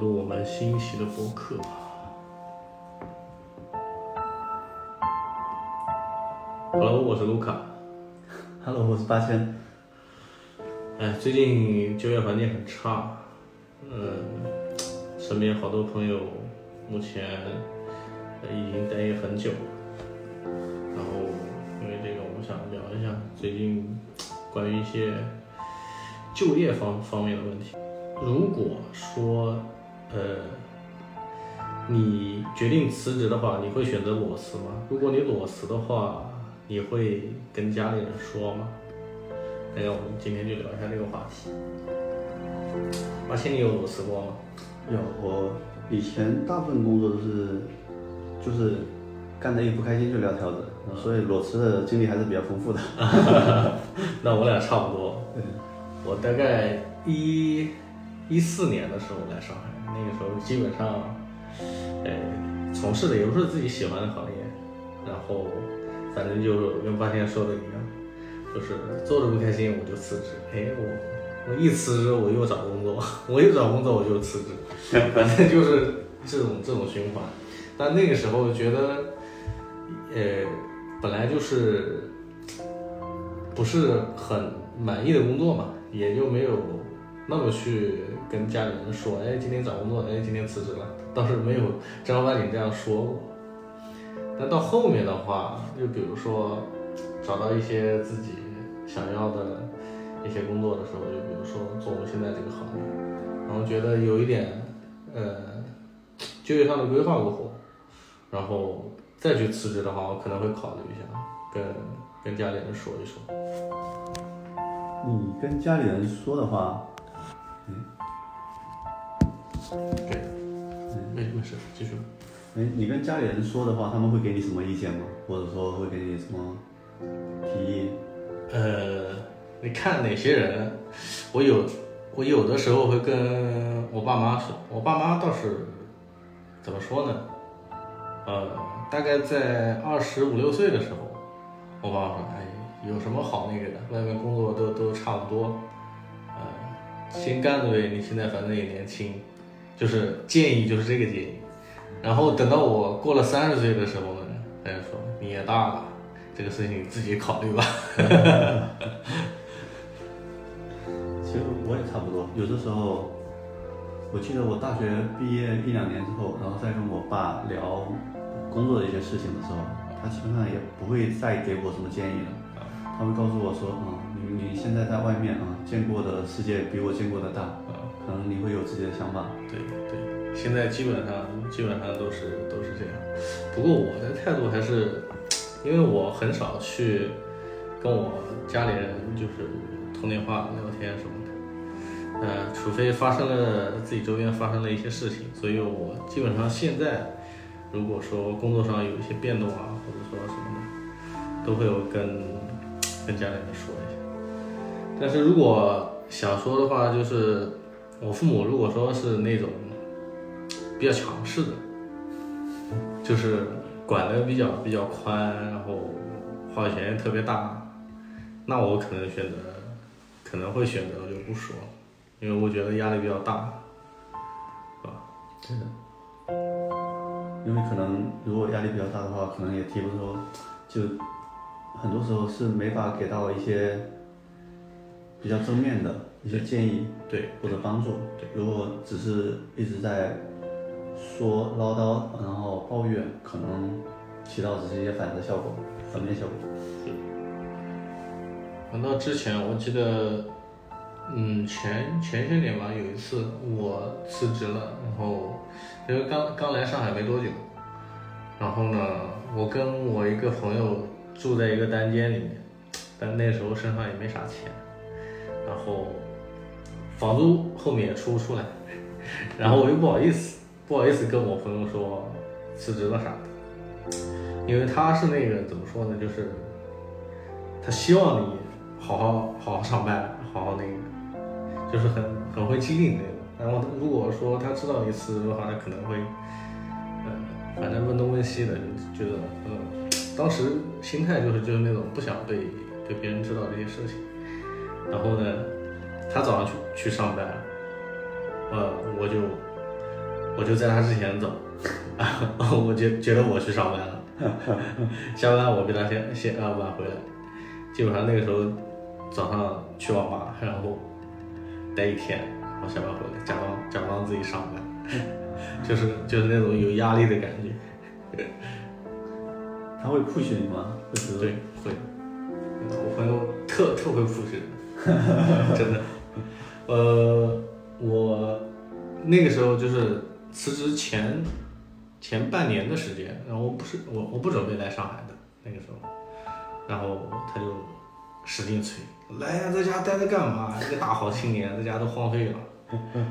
录我们新一期的播客。Hello，我是卢卡。Hello，我是八千。哎，最近就业环境很差，嗯，身边好多朋友目前呃已经待业很久了。然后因为这个，我想聊一下最近关于一些就业方方面的问题。如果说呃你决定辞职的话，你会选择裸辞吗？如果你裸辞的话，你会跟家里人说吗？那我们今天就聊一下这个话题。八千，你有裸辞过吗？有，我以前大部分工作都是，就是干的一不开心就撂挑子，所以裸辞的经历还是比较丰富的。那我俩差不多。对，我大概一一四年的时候来上海，那个时候基本上，呃，从事的也不是自己喜欢的行业，然后反正就跟半天说的一样，就是做着不开心我就辞职。哎，我我一辞职我又找工作，我一找工作我就辞职，反正就是这种这种循环。但那个时候觉得，呃，本来就是不是很满意的工作嘛，也就没有那么去跟家里人说，哎，今天找工作，哎，今天辞职了，倒是没有正儿八经这样说过。但到后面的话，就比如说找到一些自己想要的一些工作的时候，就比如说做我们现在这个行业，然后觉得有一点呃就业上的规划过后，然后再去辞职的话，我可能会考虑一下，跟跟家里人说一说。你跟家里人说的话，对，没没事，继续。哎，你跟家里人说的话，他们会给你什么意见吗？或者说会给你什么提议？呃，你看哪些人？我有，我有的时候会跟我爸妈说，我爸妈倒是怎么说呢？呃，大概在二十五六岁的时候，我爸妈说，哎，有什么好那个的？外面工作都都差不多，呃，先干着呗。你现在反正也年轻，就是建议就是这个建议。然后等到我过了三十岁的时候呢，大家说你也大了，这个事情你自己考虑吧。其实我也差不多，有的时候，我记得我大学毕业一两年之后，然后再跟我爸聊工作的一些事情的时候，他基本上也不会再给我什么建议了。他会告诉我说，嗯，你你现在在外面啊、见过的世界比我见过的大，可能你会有自己的想法。对对，现在基本上基本上都是都是这样。不过我的态度还是，因为我很少去跟我家里人就是通电话聊天什么的，呃，除非发生了自己周边发生了一些事情，所以我基本上现在如果说工作上有一些变动啊，或者说什么的，都会有跟跟家里人说一下。但是如果想说的话，就是我父母如果说是那种比较强势的，就是管的比较比较宽，然后话语权也特别大，那我可能选择可能会选择就不说，因为我觉得压力比较大，是吧？是的，因为可能如果压力比较大的话，可能也提不出，就很多时候是没法给到一些比较正面的一些建议对或者帮助。对如果只是一直在说唠叨，然后抱怨，可能起到只是一些反的效果，反面效果。讲到之前，我记得，嗯，前前些年吧，有一次我辞职了，然后因为刚刚来上海没多久，然后呢，我跟我一个朋友住在一个单间里面，但那时候身上也没啥钱，然后房租后面也出不出来，然后我又不好意思，不好意思跟我朋友说辞职了啥的，因为他是那个怎么说呢，就是他希望你好好好好上班，好好那个，就是很很会激励那种。然后如果说他知道你辞职的话，他可能会，呃，反正问东问西的，就觉得，嗯，当时心态就是就是那种不想被被别人知道这些事情。然后呢，他早上去去上班，呃，我就我就在他之前走，我觉觉得我去上班了，下班我比他先先啊晚回来，基本上那个时候早上去网吧，然后待一天，然后下班回来假装假装自己上班，就是就是那种有压力的感觉。他会 push 你吗？就是对，会。我朋友特特会 push 人，真的。呃，我那个时候就是辞职前前半年的时间，然后我不是我我不准备来上海的那个时候，然后他就使劲催，来呀，在家待着干嘛？一个大好青年，在家都荒废了，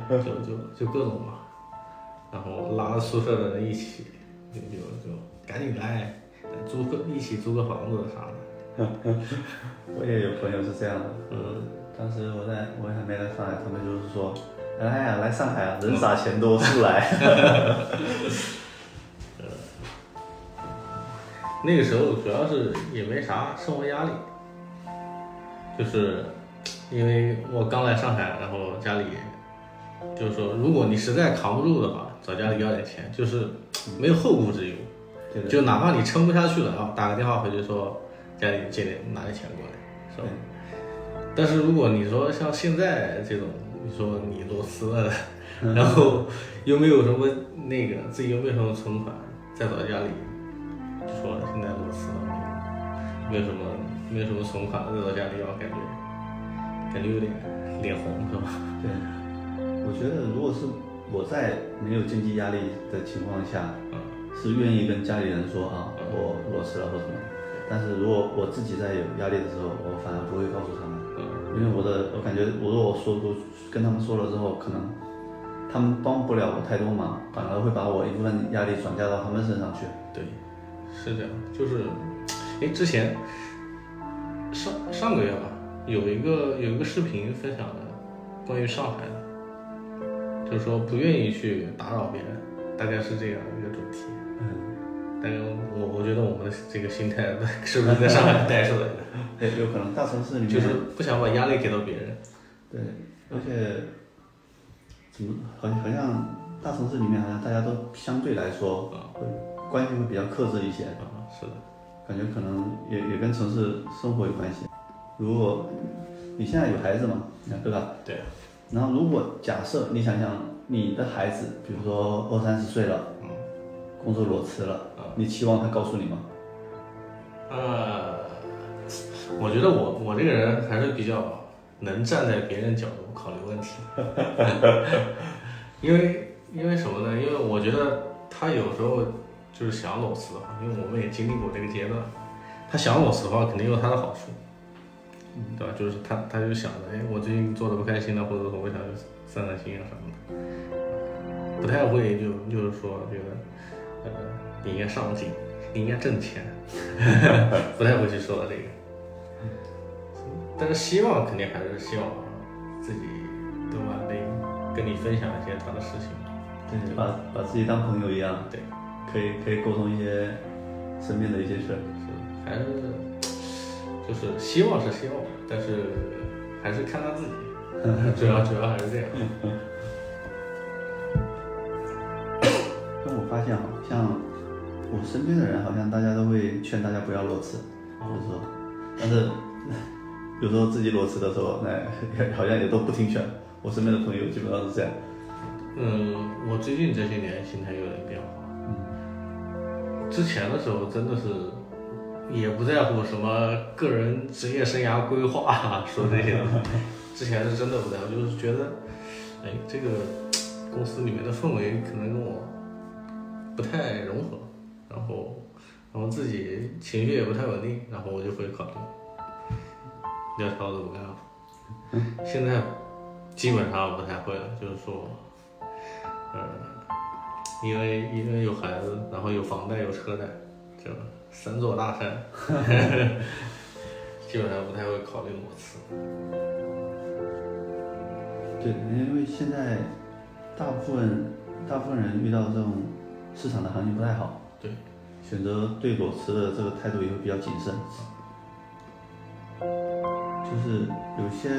就就就各种嘛，然后拉着宿舍的人一起，就就就赶紧来。租个一起租个房子啥的，我也有朋友是这样的。嗯，当时我在我还没来上海，他们就是说，来呀，来上海啊，人傻钱多，速 来。那个时候主要是也没啥生活压力，就是因为我刚来上海，然后家里就是说，如果你实在扛不住的话，找家里要点钱，就是没有后顾之忧。就哪怕你撑不下去了啊，打个电话回去说家里借点拿点钱过来，是吧？但是如果你说像现在这种，你说你裸辞了，然后又没有什么那个自己又没有什么存款，再找家里就说现在裸辞了，没有什么没有什么存款，再找家里要，感觉感觉有点脸红，是吧？对，我觉得如果是我在没有经济压力的情况下，嗯。是愿意跟家里人说啊，我裸辞了或什么，但是如果我自己在有压力的时候，我反而不会告诉他们，因为我的我感觉，我如果我说都跟他们说了之后，可能他们帮不了我太多忙，反而会把我一部分压力转嫁到他们身上去。对，是这样，就是，哎，之前上上个月吧，有一个有一个视频分享的关于上海的，就是说不愿意去打扰别人，大概是这样一个主题。但是我我觉得我们的这个心态 是不是在上海带出来的？对，有可能大城市里面就是不想把压力给到别人。对，而且怎么好像好像大城市里面好像大家都相对来说会关系会比较克制一些。啊，是的，感觉可能也也跟城市生活有关系。如果你现在有孩子嘛，对吧？对。然后如果假设你想想你的孩子，比如说二三十岁了。嗯工作裸辞了，你期望他告诉你吗？呃，我觉得我我这个人还是比较能站在别人角度考虑问题，因为因为什么呢？因为我觉得他有时候就是想裸辞的话，因为我们也经历过这个阶段，他想裸辞的话肯定有他的好处，对吧？就是他他就想着，哎，我最近做的不开心了，或者说我想散散心啊什么的，不太会就就是说觉得。呃，你应该上进，你应该挣钱，不太会去说到这个。但是希望肯定还是希望自己对吧？能跟你分享一些他的事情，对，把把自己当朋友一样，对，可以可以沟通一些身边的一些事儿，是还是就是希望是希望，但是还是看他自己，主要主要还是这样。我身边的人，好像大家都会劝大家不要裸辞，就是说，但是 有时候自己裸辞的时候，那好像也都不听劝。我身边的朋友基本上是这样。嗯，我最近这些年心态有点变化。嗯，之前的时候真的是也不在乎什么个人职业生涯规划，说这些。之前是真的不在乎，就是觉得，哎，这个公司里面的氛围可能跟我。不太融合，然后，然后自己情绪也不太稳定，然后我就会考虑撂挑子不干了。现在基本上不太会了，就是说，呃，因为因为有孩子，然后有房贷有车贷，这三座大山，基本上不太会考虑裸辞。对，因为现在大部分大部分人遇到这种。市场的行情不太好，对，选择对裸辞的这个态度也会比较谨慎。就是有些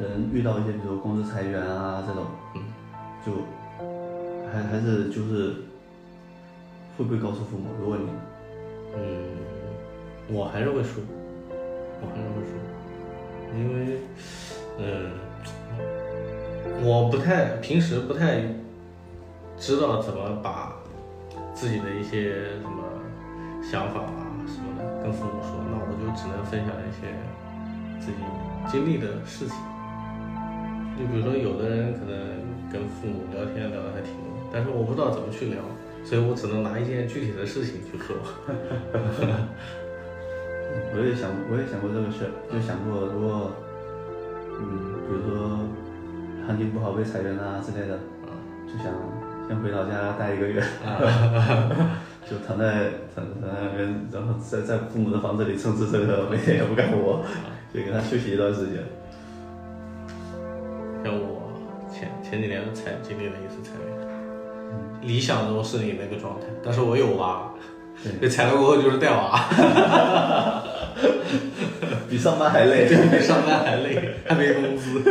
人遇到一些，比如公司裁员啊这种，嗯，就还还是就是会不会告诉父母？如果你嗯，我还是会说，我还是会说，因为，嗯，我不太平时不太知道怎么把自己的一些什么想法啊什么的跟父母说，那我就只能分享一些自己经历的事情。就比如说，有的人可能跟父母聊天聊得还挺多，但是我不知道怎么去聊，所以我只能拿一件具体的事情去说。我也想，我也想过这个事儿，就想过如果，嗯，比如说行情不好被裁员啊之类的，就想先回老家待一个月，就躺在躺躺在那边，然后在在父母的房子里蹭吃蹭喝，每天也不干活，就给他休息一段时间。像我前前几年才经历了一次裁员，理想中是你那个状态，但是我有娃，被裁了过后就是带娃，比上班还累，比上班还累，还没工资。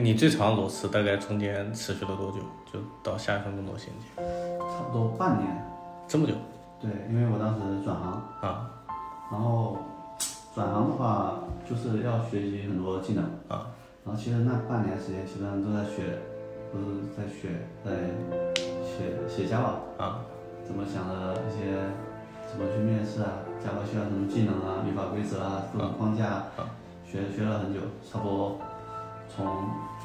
你最长裸辞大概中间持续了多久？就到下一份工作衔接？差不多半年。这么久？对，因为我当时转行啊，然后转行的话就是要学习很多技能啊，然后其实那半年时间基本上都在学，都是在学，在写写 Java 啊，怎么想的一些，怎么去面试啊，Java 需要什么技能啊，语法规则啊，各种框架，啊学学了很久，差不多从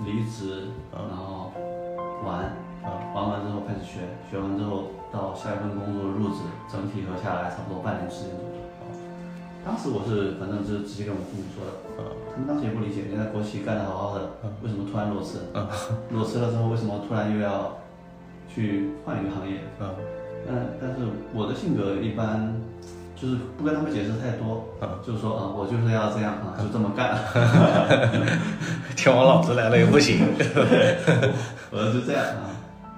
离职然后玩，玩完之后开始学，学完之后到下一份工作入职，整体合下来差不多半年时间左右。当时我是反正是直接跟我父母说的，他们当时也不理解，人家国企干得好好的，为什么突然裸辞？裸辞了之后为什么突然又要去换一个行业？嗯，但是我的性格一般就是不跟他们解释太多，就是说啊，我就是要这样啊，就这么干。天王老子来了也不行。我就这样啊。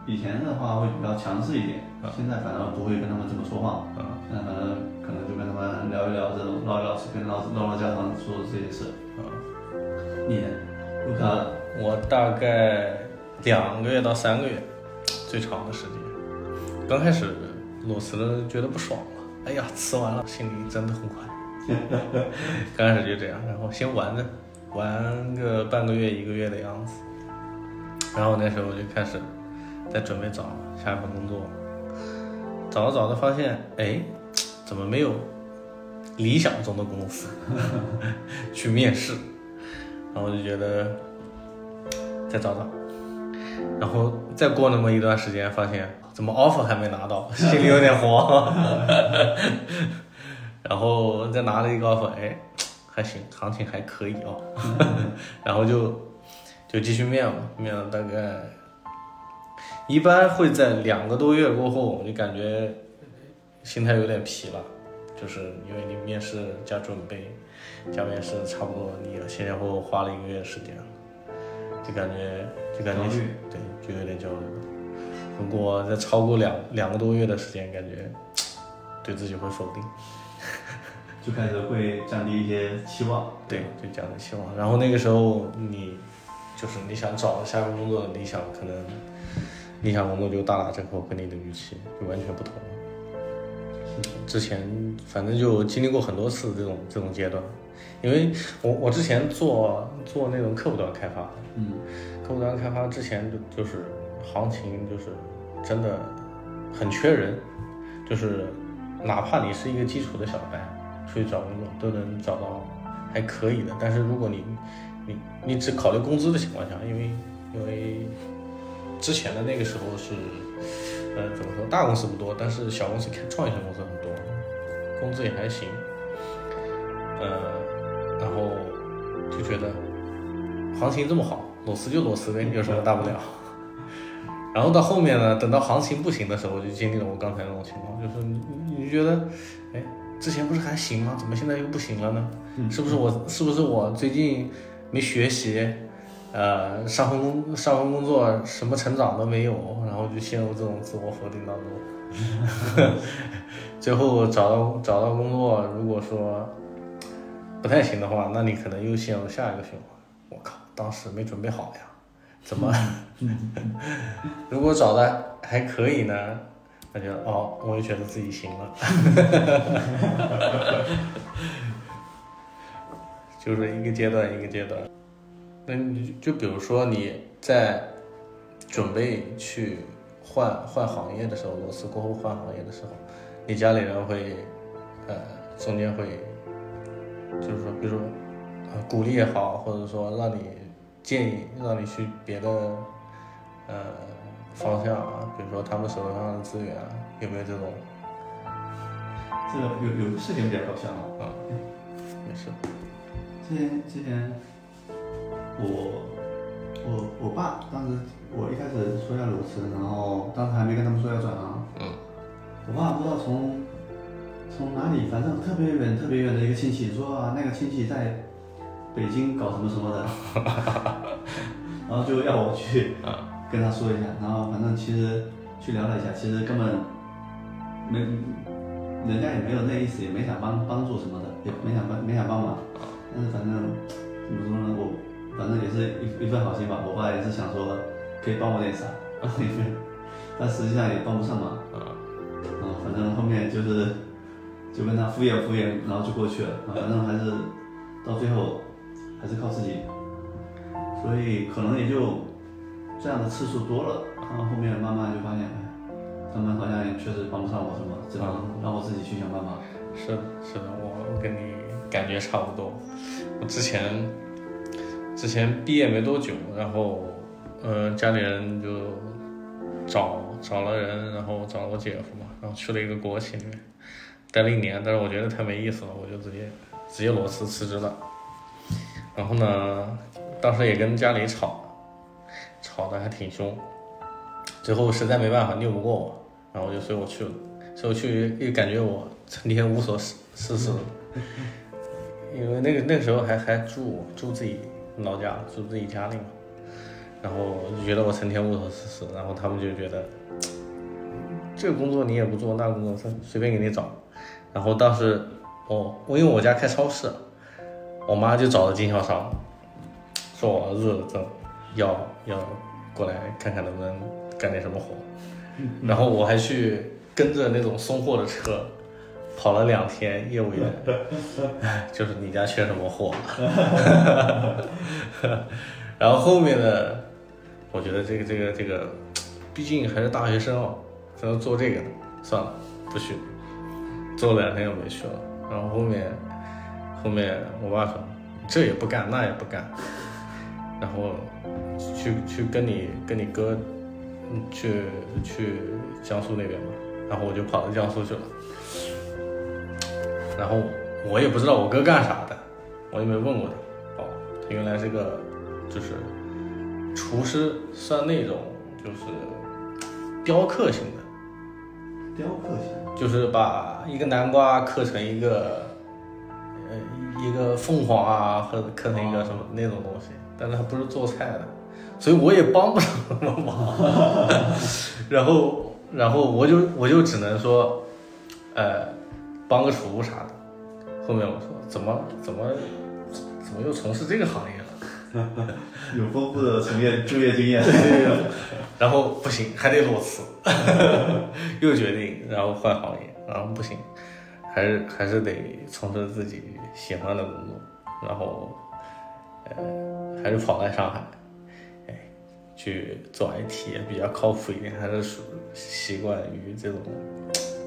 以前的话会比较强势一点，现在反而不会跟他们这么说话。现在反正可能就跟他们聊一聊这种唠一唠跟唠唠唠家常说这些事。啊你呢？我我大概两个月到三个月，最长的时间。刚开始裸辞了，觉得不爽了。哎呀，吃完了心里真的很快。刚开始就这样，然后先玩着，玩个半个月一个月的样子。然后那时候就开始在准备找下一份工作，找着找着发现，哎，怎么没有理想中的公司？去面试，然后就觉得再找找，然后再过那么一段时间，发现怎么 offer 还没拿到，心里有点慌。然后再拿了一个 offer，哎，还行，行情还可以哦。然后就就继续面嘛，面了大概，一般会在两个多月过后，我就感觉心态有点疲了，就是因为你面试加准备加面试，差不多你前前后后花了一个月时间，就感觉就感觉对，就有点焦虑了。如果再超过两两个多月的时间，感觉 对自己会否定。就开始会降低一些期望，对，就降低期望。然后那个时候，你就是你想找下一份工作的理想，可能理想工作就大打折扣，跟你的预期就完全不同。之前反正就经历过很多次这种这种阶段，因为我我之前做做那种客户端开发，嗯，客户端开发之前就就是行情就是真的很缺人，就是哪怕你是一个基础的小白。出去找工作都能找到还可以的，但是如果你你你只考虑工资的情况下，因为因为之前的那个时候是呃怎么说大公司不多，但是小公司开创业型公司很多，工资也还行，呃然后就觉得行情这么好，裸辞就裸辞呗，有什么大不了。然后到后面呢，等到行情不行的时候，就经历了我刚才那种情况，就是你你觉得哎。之前不是还行吗？怎么现在又不行了呢？是不是我是不是我最近没学习？呃，上份工上份工作什么成长都没有，然后就陷入这种自我否定当中。最后找到找到工作，如果说不太行的话，那你可能又陷入下一个循环。我靠，当时没准备好呀，怎么？如果找的还可以呢，那就哦，我也觉得自己行了。就是一个阶段一个阶段。那你就比如说你在准备去换换行业的时候，螺丝过后换行业的时候，你家里人会呃中间会就是说，比如说呃鼓励也好，或者说让你建议让你去别的呃方向啊，比如说他们手头上的资源啊，有没有这种？这个有有个事情比较搞笑啊，啊？没事，之前之前我我我爸当时我一开始说要裸辞，然后当时还没跟他们说要转行，嗯。我爸不知道从从哪里，反正特别远特别远的一个亲戚说啊，那个亲戚在北京搞什么什么的，然后就要我去啊跟他说一下，然后反正其实去聊了一下，其实根本没人家也没有那意思，也没想帮帮助什么的，也没想帮没想帮忙，但是反正怎么说呢，我反正也是一一份好心吧，我爸也是想说可以帮我点啥，但实际上也帮不上忙。啊啊，反正后面就是就跟他敷衍敷衍，然后就过去了。啊，反正还是到最后还是靠自己，所以可能也就这样的次数多了，然后后面慢慢就发现，哎，他们好像也确实帮不上我什么，只能让我自己去想办法。是的，是的，我我跟你感觉差不多。我之前之前毕业没多久，然后呃家里人就找找了人，然后找了我姐夫嘛，然后去了一个国企里面待了一年，但是我觉得太没意思了，我就直接直接裸辞辞职了。然后呢，当时也跟家里吵，吵得还挺凶，最后实在没办法拗不过我，然后我就随我去了。所以我去又感觉我成天无所事事，因为那个那时候还还住住自己老家，住自己家里嘛，然后就觉得我成天无所事事，然后他们就觉得这个工作你也不做，那工作随随便给你找，然后当时我我因为我家开超市，我妈就找了经销商，说我儿子这要要过来看看能不能干点什么活，然后我还去跟着那种送货的车跑了两天业务员，哎就是你家缺什么货，然后后面呢，我觉得这个这个这个，毕竟还是大学生哦，只能做这个的，算了，不去，做了两天又没去了，然后后面后面我爸说这也不干那也不干，然后去去跟你跟你哥嗯去去江苏那边嘛，然后我就跑到江苏去了，然后我也不知道我哥干啥的，我也没问过他，哦，他原来是个就是厨师，算那种就是雕刻型的。雕刻型，就是把一个南瓜刻成一个，呃，一个凤凰啊，或者刻成一个什么那种东西，但是它不是做菜的，所以我也帮不上什么忙。然后，然后我就我就只能说，呃，帮个厨啥的。后面我说怎么怎么怎么又从事这个行业了？有丰富的从业就业经验。然后不行，还得裸辞，又决定然后换行业，然后不行，还是还是得从事自己喜欢的工作，然后呃还是跑来上海，哎，去做 IT 也比较靠谱一点，还是属习惯于这种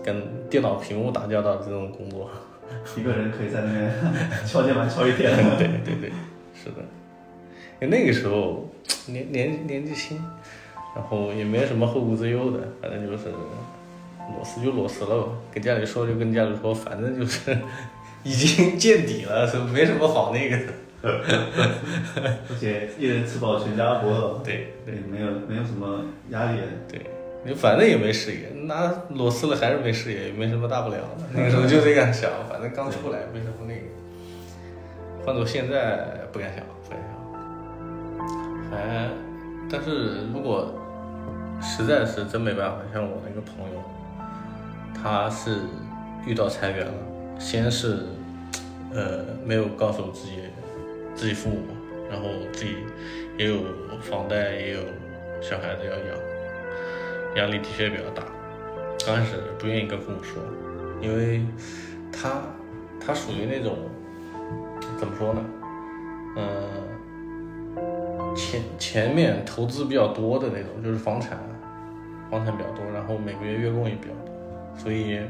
跟电脑屏幕打交道的这种工作。一个人可以在那边 敲键盘敲一天。对对对，是的。那个时候年年年纪轻，然后也没什么后顾之忧的，反正就是裸辞就裸辞了吧，跟家里说就跟家里说，反正就是 已经见底了，是没什么好那个的。而且一人吃饱全家不饿，对对，没有没有什么压力。对，你反正也没事业，那裸辞了还是没事业，也没什么大不了的。那个时候就这样想，反正刚出来没什么那个。换做现在不敢想，不敢想。还，但是如果实在是真没办法，像我那个朋友，他是遇到裁员了，先是呃没有告诉自己自己父母，然后自己也有房贷，也有小孩子要养，压力的确比较大。刚开始不愿意跟父母说，因为他他属于那种怎么说呢？嗯、前前面投资比较多的那种，就是房产，房产比较多，然后每个月月供也比较多，所以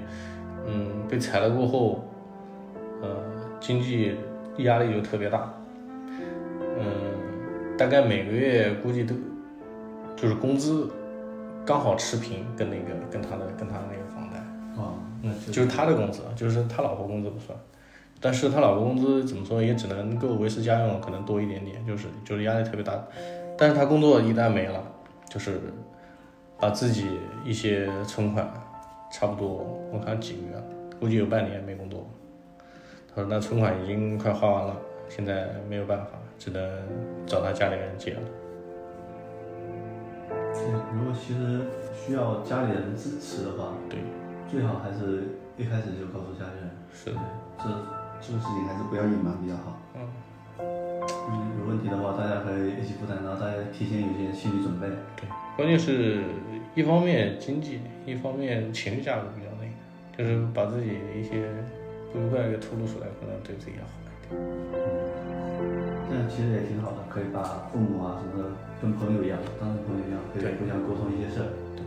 嗯，被裁了过后，呃，经济压力就特别大。嗯，大概每个月估计都就是工资刚好持平，跟那个跟他的跟他的那个房贷，啊，嗯，就是他的工资，就是他老婆工资不算，但是他老婆工资怎么说也只能够维持家用，可能多一点点，就是就是压力特别大。但是他工作一旦没了，就是把自己一些存款，差不多我看几个月了，估计有半年没工作。他说那存款已经快花完了，现在没有办法，只能找他家里人借了。对，如果其实需要家里人支持的话，对，最好还是一开始就告诉家里人。是的，这这个事情还是不要隐瞒比较好。嗯，嗯，有问题的话，大家可以一起负担，然后大家提前有些心理准备。对，关键是一方面经济，一方面情绪价值比较那个，就是把自己的一些不愉快给吐露出来，可能对自己要好一点。嗯这样其实也挺好的，可以把父母啊什么的跟朋友一样，当成朋友一样，可以对互相沟通一些事儿。对，